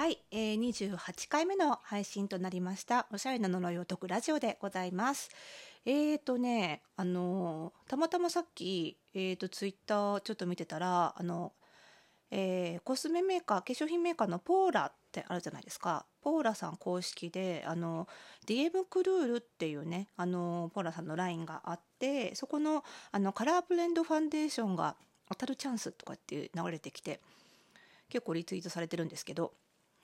はい、えー、28回目の配信となりましたおしゃれな呪いを解くラジオでございます。えーとねあのーたまたまさっきえーとツイッターちょっと見てたらあのえーコスメメーカー化粧品メーカーのポーラってあるじゃないですか。ポーラさん公式であの DM クルールっていうねあのポーラさんのラインがあってそこのあのカラーブレンドファンデーションが当たるチャンスとかって流れてきて結構リツイートされてるんですけど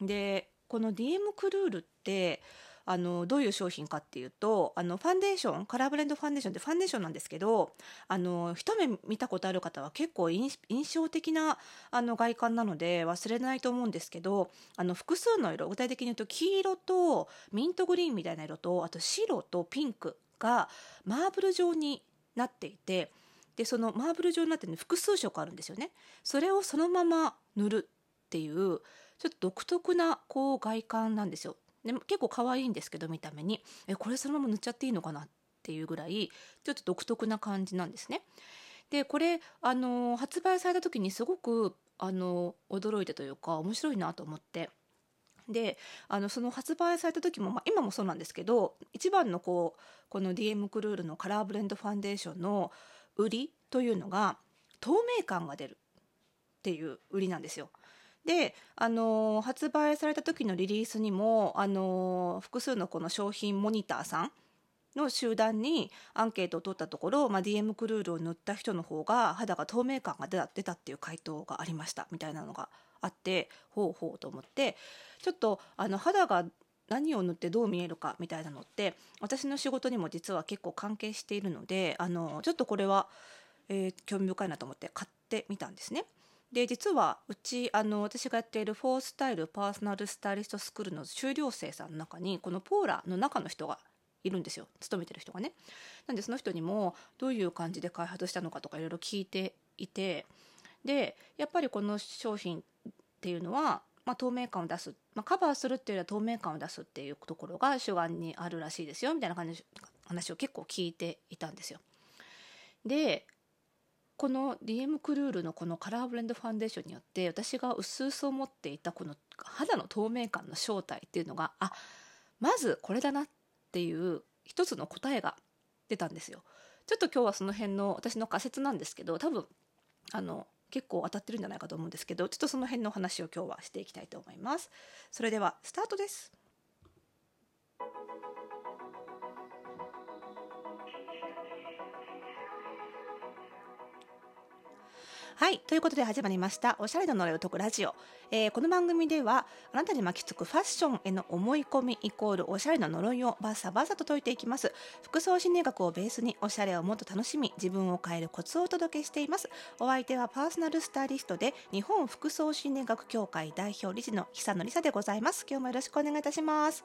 でこの DM クルールってあのどういう商品かっていうとあのファンデーションカラーブレンドファンデーションってファンデーションなんですけどあの一目見たことある方は結構印象的なあの外観なので忘れないと思うんですけどあの複数の色具体的に言うと黄色とミントグリーンみたいな色とあと白とピンクがマーブル状になっていてでそのマーブル状になってるの複数色あるんですよね。それをそのまま塗るっていうちょっと独特なこう外観なんですよ。で結構可愛いんですけど見た目にえこれそのまま塗っちゃっていいのかなっていうぐらいちょっと独特な感じなんですね。でこれあの発売された時にすごくあの驚いたというか面白いなと思って。であのその発売された時も、まあ、今もそうなんですけど一番のこうこの DM クルールのカラーブレンドファンデーションの売りというのが透明感が出るっていう売りなんですよ。で、あの発売された時のリリースにも、あの複数のこの商品モニターさんの集団にアンケートを取ったところ、まあ、DM クルールを塗った人の方が肌が透明感が出た出たっていう回答がありましたみたいなのがあってほうほうと思ってちょっとあの肌が何を塗ってどう見えるかみたいなのって私の仕事にも実は結構関係しているのであのちょっとこれは、えー興味深いなと思って買ってみたんですね。で実はうちあの私がやっているフォースタイルパーソナルスタイリストスクールの修了生さんの中にこのポーラの中の人がいるんですよ勤めてる人がね。なんでその人にもどういう感じで開発したのかとかいろいろ聞いていてでやっぱりこの商品っていうのは、まあ、透明感を出す、まあ、カバーするっていうよりは透明感を出すっていうところが主眼にあるらしいですよみたいな感じ話を結構聞いていたんですよ。でこの DM クルールのこのカラーブレンドファンデーションによって私が薄々思っていたこの肌の透明感の正体っていうのがあまずこれだなっていう一つの答えが出たんですよ。ちょっと今日はその辺の私の仮説なんですけど多分あの結構当たってるんじゃないかと思うんですけどちょっとその辺のお話を今日はしていきたいと思います。それではスタートです。はい。ということで始まりました、おしゃれな呪いを解くラジオ。えーこの番組では、あなたに巻きつくファッションへの思い込みイコールおしゃれな呪いをバサバサと解いていきます。服装心理学をベースにおしゃれをもっと楽しみ、自分を変えるコツをお届けしています。お相手はパーソナルスタイリストで、日本服装心理学協会代表理事の久野里沙でございます。今日もよろしくお願いいたします。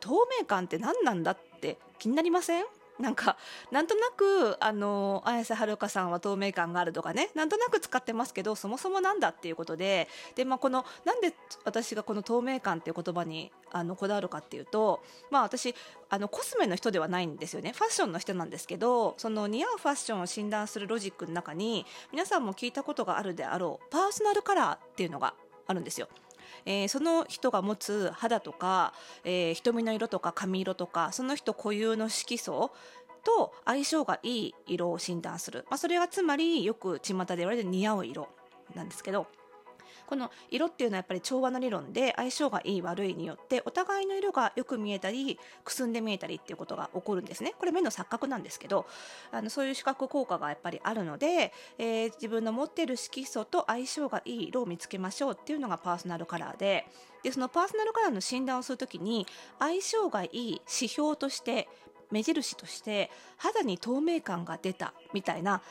透明感って何なんだって気になりません？なんかなんとなくあの綾瀬はるかさんは透明感があるとかねなんとなく使ってますけどそもそもなんだっていうことでで、まあ、このなんで私がこの透明感っていう言葉にあのこだわるかっていうと、まあ、私あのコスメの人ではないんですよねファッションの人なんですけどその似合うファッションを診断するロジックの中に皆さんも聞いたことがあるであろうパーソナルカラーっていうのがあるんですよ。えーその人が持つ肌とか、えー瞳の色とか髪色とかその人固有の色素と相性がいい色を診断する、まあ、それはつまりよく巷で言われる似合う色なんですけどこの色っていうのはやっぱり調和の理論で相性がいい悪いによってお互いの色がよく見えたりくすんで見えたりっていうことが起こるんですね。これ目の錯覚なんですけどあのそういう視覚効果がやっぱりあるので、えー自分の持ってる色素と相性がいい色を見つけましょうっていうのがパーソナルカラーででそのパーソナルカラーの診断をするときに相性がいい指標として目印として肌に透明感が出たみたいな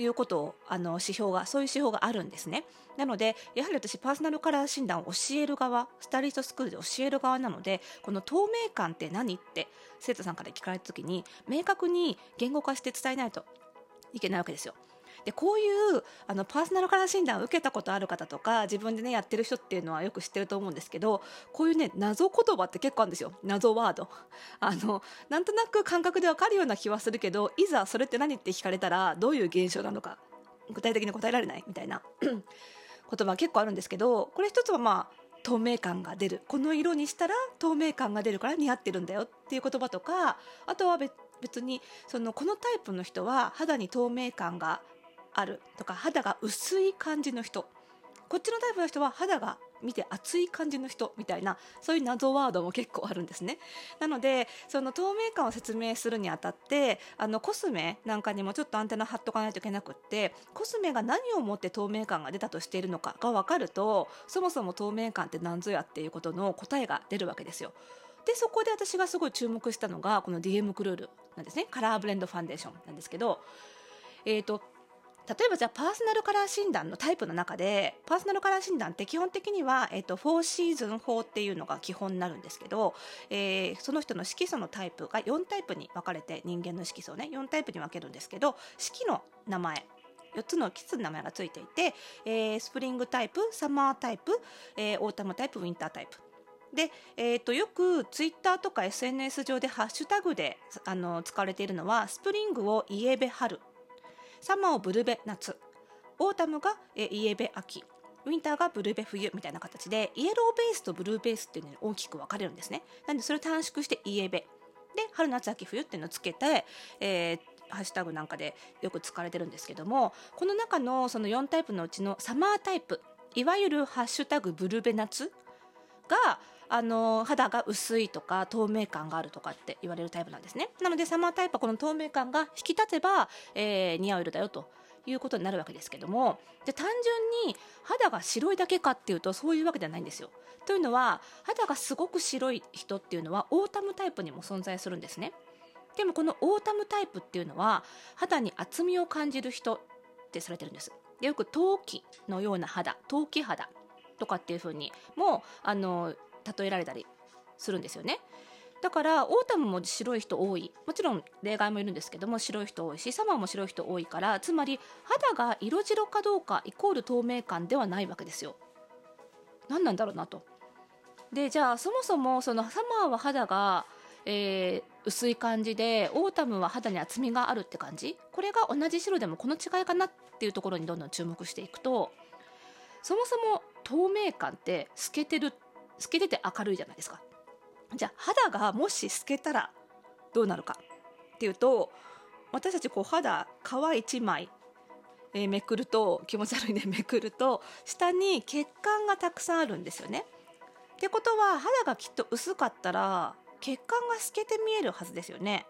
いうことをあの指標がそういう指標があるんですねなのでやはり私パーソナルカラー診断を教える側スタイリストスクールで教える側なのでこの透明感って何って生徒さんから聞かれた時に明確に言語化して伝えないといけないわけですよ。でこういうあのパーソナルカラー診断を受けたことある方とか自分でねやってる人っていうのはよく知ってると思うんですけどこういうね謎言葉って結構あるんですよ。謎ワード。あのなんとなく感覚でわかるような気はするけどいざそれって何って聞かれたらどういう現象なのか具体的に答えられないみたいな 言葉結構あるんですけどこれ一つはまあ透明感が出る。この色にしたら透明感が出るから似合ってるんだよっていう言葉とかあとは別にそのこのタイプの人は肌に透明感があるとか肌が薄い感じの人。こっちのタイプの人は肌が見て熱い感じの人みたいなそういう謎ワードも結構あるんですね。なのでその透明感を説明するにあたってあのコスメなんかにもちょっとアンテナ張っとかないといけなくってコスメが何をもって透明感が出たとしているのかが分かるとそもそも透明感って何ぞやっていうことの答えが出るわけですよ。でそこで私がすごい注目したのがこの DM クルールなんですね。カラーブレンドファンデーションなんですけどえーと例えばじゃあパーソナルカラー診断のタイプの中でパーソナルカラー診断って基本的には、えーと、4シーズン法っていうのが基本になるんですけど、えー、その人の色素のタイプが4タイプに分かれて人間の色素をね4タイプに分けるんですけど色の名前4つの季節の名前がついていて、えー、スプリングタイプサマータイプ、えー、オータムタイプウィンタータイプ。で、えーと、よくツイッターとか SNS 上でハッシュタグであの使われているのはスプリングをイエベ春。サマーをブルベ夏。オータムがイエベ秋。ウィンターがブルベ冬みたいな形でイエローベースとブルーベースっていうのに大きく分かれるんですね。なんでそれを短縮してイエベ。で春夏秋冬っていうのをつけて、えー、ハッシュタグなんかでよく使われてるんですけどもこの中のその4タイプのうちのサマータイプいわゆるハッシュタグブルベ夏があの肌が薄いとか透明感があるとかって言われるタイプなんですねなのでサマータイプはこの透明感が引き立てば、えー、似合う色だよということになるわけですけどもで単純に肌が白いだけかっていうとそういうわけではないんですよ。というのは肌がすごく白い人っていうのはオータムタイプにも存在するんですね。でもこのオータムタイプっていうのは肌に厚みを感じる人ってされてるんです。でよく陶器のような肌陶器肌とかっていうふうにもあの例えられたりするんですよね。だからオータムも白い人多いもちろん例外もいるんですけども白い人多いしサマーも白い人多いからつまり肌が色白かどうかイコール透明感ではないわけですよ。何なんだろうなと。でじゃあそもそもそのサマーは肌が、えー、薄い感じでオータムは肌に厚みがあるって感じ？これが同じ白でもこの違いかなっていうところにどんどん注目していくとそもそも透明感って透けてるって透けてて明るいじゃないですかじゃあ肌がもし透けたらどうなるかっていうと私たちこう肌皮一枚、えー、めくると気持ち悪いね めくると下に血管がたくさんあるんですよね。ってことは肌がきっと薄かったら血管が透けて見えるはずですよね。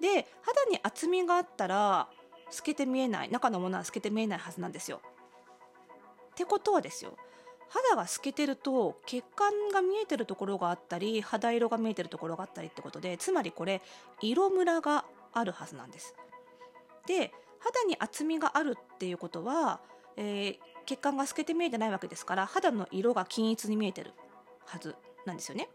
で肌に厚みがあったら透けて見えない中のものは透けて見えないはずなんですよ。ってことはですよ肌が透けてると血管が見えてるところがあったり肌色が見えてるところがあったりってことでつまりこれ色ムラがあるはずなんです。で肌に厚みがあるっていうことは、えー、血管が透けて見えてないわけですから肌の色が均一に見えてるはずなんですよね。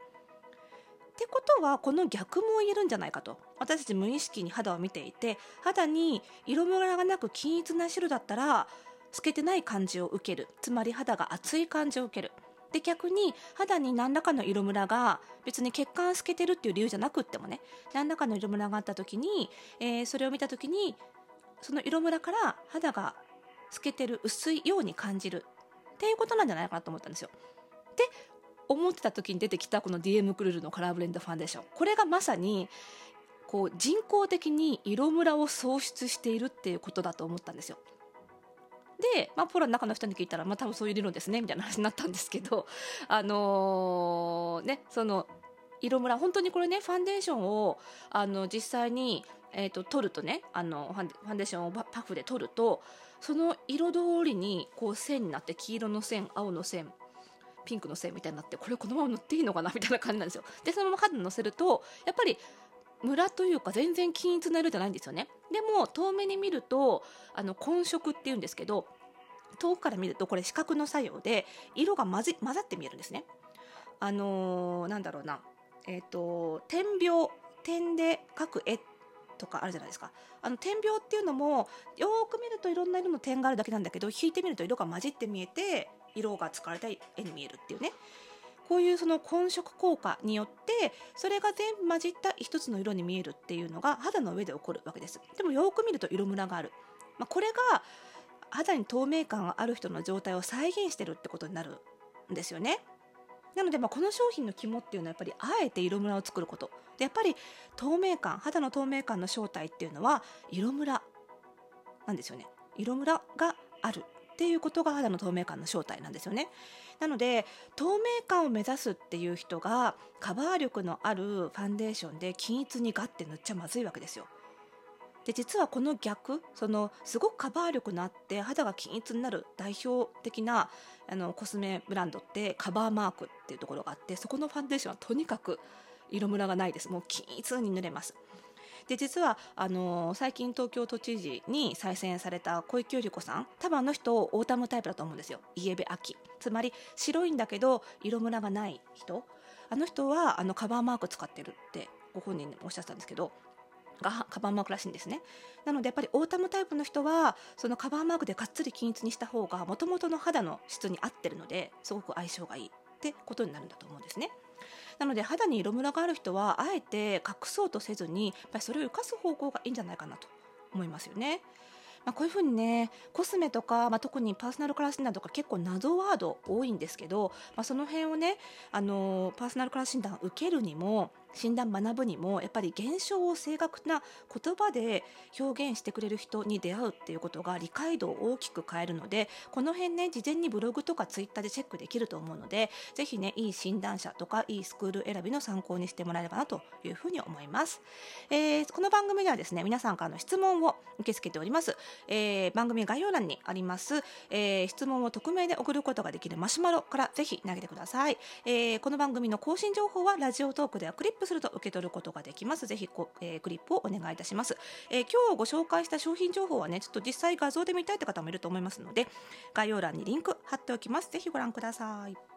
ってことはこの逆も言えるんじゃないかと私たち無意識に肌を見ていて肌に色ムラがなく均一な白だったら透けてない感じを受けるつまり肌が熱い感じを受けるで逆に肌に何らかの色ムラが別に血管透けてるっていう理由じゃなくってもね何らかの色ムラがあった時に、えー、それを見た時にその色ムラから肌が透けてる薄いように感じるっていうことなんじゃないかなと思ったんですよ。で思ってた時に出てきたこの DM クルールのカラーブレンドファンデーションこれがまさにこう人工的に色ムラを創出しているっていうことだと思ったんですよ。で、まあ、ポーラの中の人に聞いたら、まあ、多分そういう理論ですねみたいな話になったんですけど、あのー、ね、その色ムラ本当にこれねファンデーションをあの実際に、えーと、取るとねあのファンデーションをパフで取るとその色通りにこう線になって黄色の線青の線ピンクの線みたいになってこれこのまま塗っていいのかなみたいな感じなんですよ。でそのまま肌にのせるとやっぱりムラというか全然均一な色じゃないんですよね。でも遠目に見るとあの混色っていうんですけど遠くから見るとこれ視覚の作用で色が混ぜ混ざって見えるんですね。あのー、なんだろうな。えっ、ー、と点描点で描く絵とかあるじゃないですか。あの点描っていうのもよく見るといろんな色の点があるだけなんだけど引いてみると色が混じって見えて色が使われた絵に見えるっていうね。こういうその混色効果によってそれが全部混じった一つの色に見えるっていうのが肌の上で起こるわけです。でもよく見ると色ムラがある、まあ、これが肌に透明感がある人の状態を再現してるってことになるんですよね。なので、まあ、この商品の肝っていうのはやっぱりあえて色ムラを作ること。でやっぱり透明感肌の透明感の正体っていうのは色ムラなんですよね。色ムラがある。っていうことが肌の透明感の正体なんですよね。なので透明感を目指すっていう人がカバー力のあるファンデーションで均一にガッて塗っちゃまずいわけですよ。で実はこの逆そのすごくカバー力のあって肌が均一になる代表的なあのコスメブランドってカバーマークっていうところがあってそこのファンデーションはとにかく色ムラがないです。もう均一に塗れます。で実はあの最近東京都知事に再選された小池百合子さん多分あの人オータムタイプだと思うんですよ。イエベ秋。つまり白いんだけど色ムラがない人。あの人はあのカバーマーク使ってるってご本人におっしゃってたんですけどがカバーマークらしいんですね。なのでやっぱりオータムタイプの人はそのカバーマークでがっつり均一にした方がもともとの肌の質に合ってるのですごく相性がいいってことになるんだと思うんですね。なので肌に色ムラがある人はあえて隠そうとせずにやっぱりそれを生かす方向がいいんじゃないかなと思いますよね。まあ、こういうふうにねコスメとか、まあ、特にパーソナルカラー診断とか結構謎ワード多いんですけど、まあ、その辺をねあのパーソナルカラー診断受けるにも診断学ぶにもやっぱり現象を正確な言葉で表現してくれる人に出会うっていうことが理解度を大きく変えるのでこの辺ね事前にブログとかツイッターでチェックできると思うのでぜひねいい診断者とかいいスクール選びの参考にしてもらえればなというふうに思います、えー、この番組ではですね皆さんからの質問を受け付けております、えー、番組概要欄にあります、えー、質問を匿名で送ることができるマシュマロからぜひ投げてください、えー、この番組の更新情報はラジオトークではクリッププすると受け取ることができます。ぜひこ、えー、クリップをお願いいたします、えー、今日ご紹介した商品情報はね、ちょっと実際画像で見たいって方もいると思いますので、概要欄にリンク貼っておきます。ぜひご覧ください。